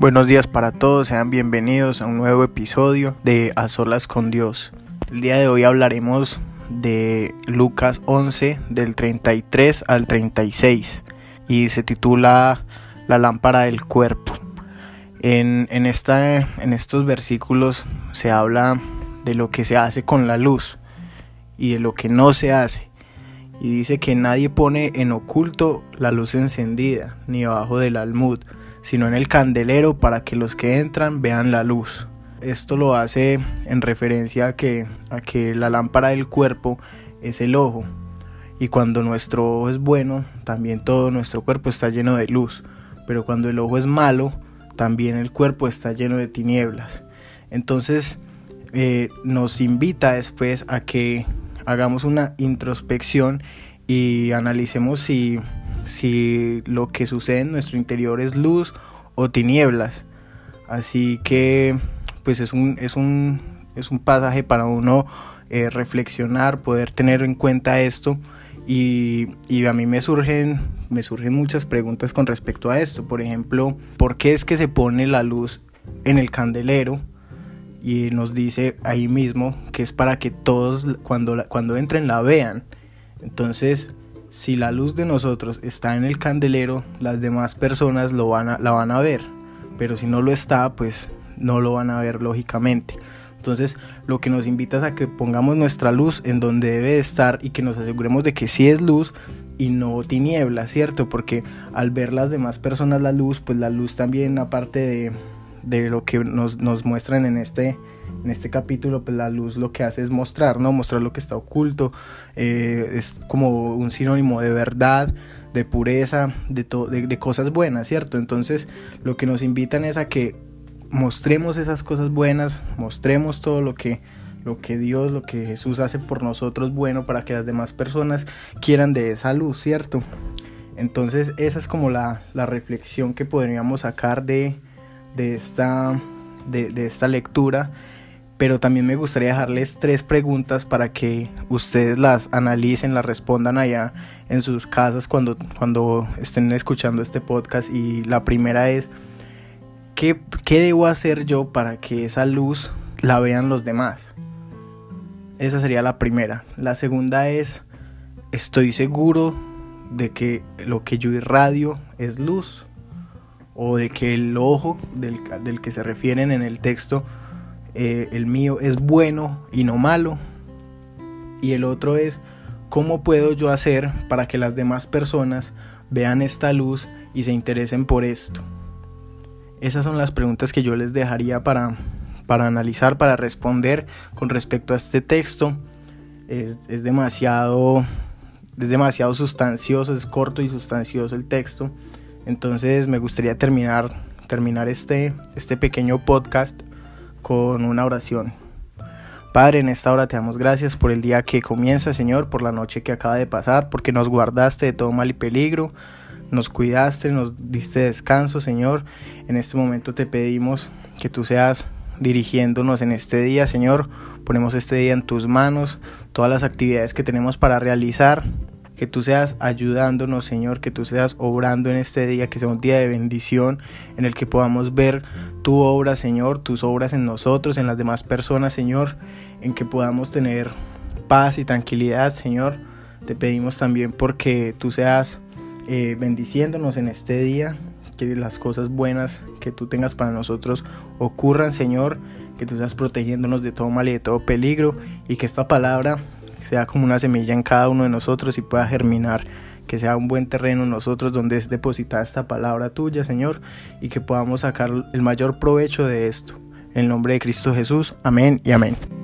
Buenos días para todos, sean bienvenidos a un nuevo episodio de A Solas con Dios. El día de hoy hablaremos de Lucas 11 del 33 al 36 y se titula La lámpara del cuerpo. En, en, esta, en estos versículos se habla de lo que se hace con la luz y de lo que no se hace. Y dice que nadie pone en oculto la luz encendida, ni abajo del almud, sino en el candelero para que los que entran vean la luz. Esto lo hace en referencia a que, a que la lámpara del cuerpo es el ojo. Y cuando nuestro ojo es bueno, también todo nuestro cuerpo está lleno de luz. Pero cuando el ojo es malo, también el cuerpo está lleno de tinieblas. Entonces eh, nos invita después a que hagamos una introspección y analicemos si si lo que sucede en nuestro interior es luz o tinieblas. Así que pues es un, es un, es un pasaje para uno eh, reflexionar, poder tener en cuenta esto. Y, y, a mí me surgen, me surgen muchas preguntas con respecto a esto. Por ejemplo, ¿por qué es que se pone la luz en el candelero? Y nos dice ahí mismo que es para que todos cuando, cuando entren la vean. Entonces, si la luz de nosotros está en el candelero, las demás personas lo van a, la van a ver. Pero si no lo está, pues no lo van a ver lógicamente. Entonces lo que nos invita es a que pongamos nuestra luz en donde debe estar y que nos aseguremos de que sí es luz y no tiniebla, ¿cierto? Porque al ver las demás personas la luz, pues la luz también aparte de, de lo que nos, nos muestran en este, en este capítulo, pues la luz lo que hace es mostrar, ¿no? Mostrar lo que está oculto, eh, es como un sinónimo de verdad, de pureza, de, de, cosas buenas, ¿cierto? Entonces lo que nos invitan es a que mostremos esas cosas buenas, mostremos todo lo que lo que Dios, lo que Jesús hace por nosotros bueno para que las demás personas quieran de esa luz, ¿cierto? Entonces esa es como la, la reflexión que podríamos sacar de, de esta, de, esta lectura, pero también me gustaría dejarles tres preguntas para que ustedes las analicen, las respondan allá en sus casas cuando, cuando estén escuchando este podcast. Y la primera es, ¿qué, ¿qué debo hacer yo para que esa luz la vean los demás? Esa sería la primera. La segunda es, estoy seguro de que lo que yo irradio es luz o de que el ojo del, que se refieren en el texto, eh, el mío, es bueno y no malo. Y el otro es, ¿cómo puedo yo hacer para que las demás personas vean esta luz y se interesen por esto? Esas son las preguntas que yo les dejaría para, para analizar, para responder con respecto a este texto. Es, es, demasiado, es demasiado sustancioso, es corto y sustancioso el texto. Entonces me gustaría terminar, terminar este, este pequeño podcast con una oración. Padre, en esta hora te damos gracias por el día que comienza, Señor, por la noche que acaba de pasar, porque nos guardaste de todo mal y peligro, nos cuidaste, nos diste descanso, Señor. En este momento te pedimos que tú seas dirigiéndonos en este día, Señor. Ponemos este día en tus manos, todas las actividades que tenemos para realizar que tú seas ayudándonos, Señor, que tú seas obrando en este día, que sea un día de bendición en el que podamos ver tu obra, Señor, tus obras en nosotros, en las demás personas, Señor, en que podamos tener paz y tranquilidad, Señor. Te pedimos también porque tú seas eh, bendiciéndonos en este día, que las cosas buenas que tú tengas para nosotros ocurran, Señor, que tú seas protegiéndonos de todo mal y de todo peligro y que esta palabra sea como una semilla en cada uno de nosotros y pueda germinar, que sea un buen terreno en nosotros donde es depositada esta palabra tuya, Señor, y que podamos sacar el mayor provecho de esto. En el nombre de Cristo Jesús, amén y amén.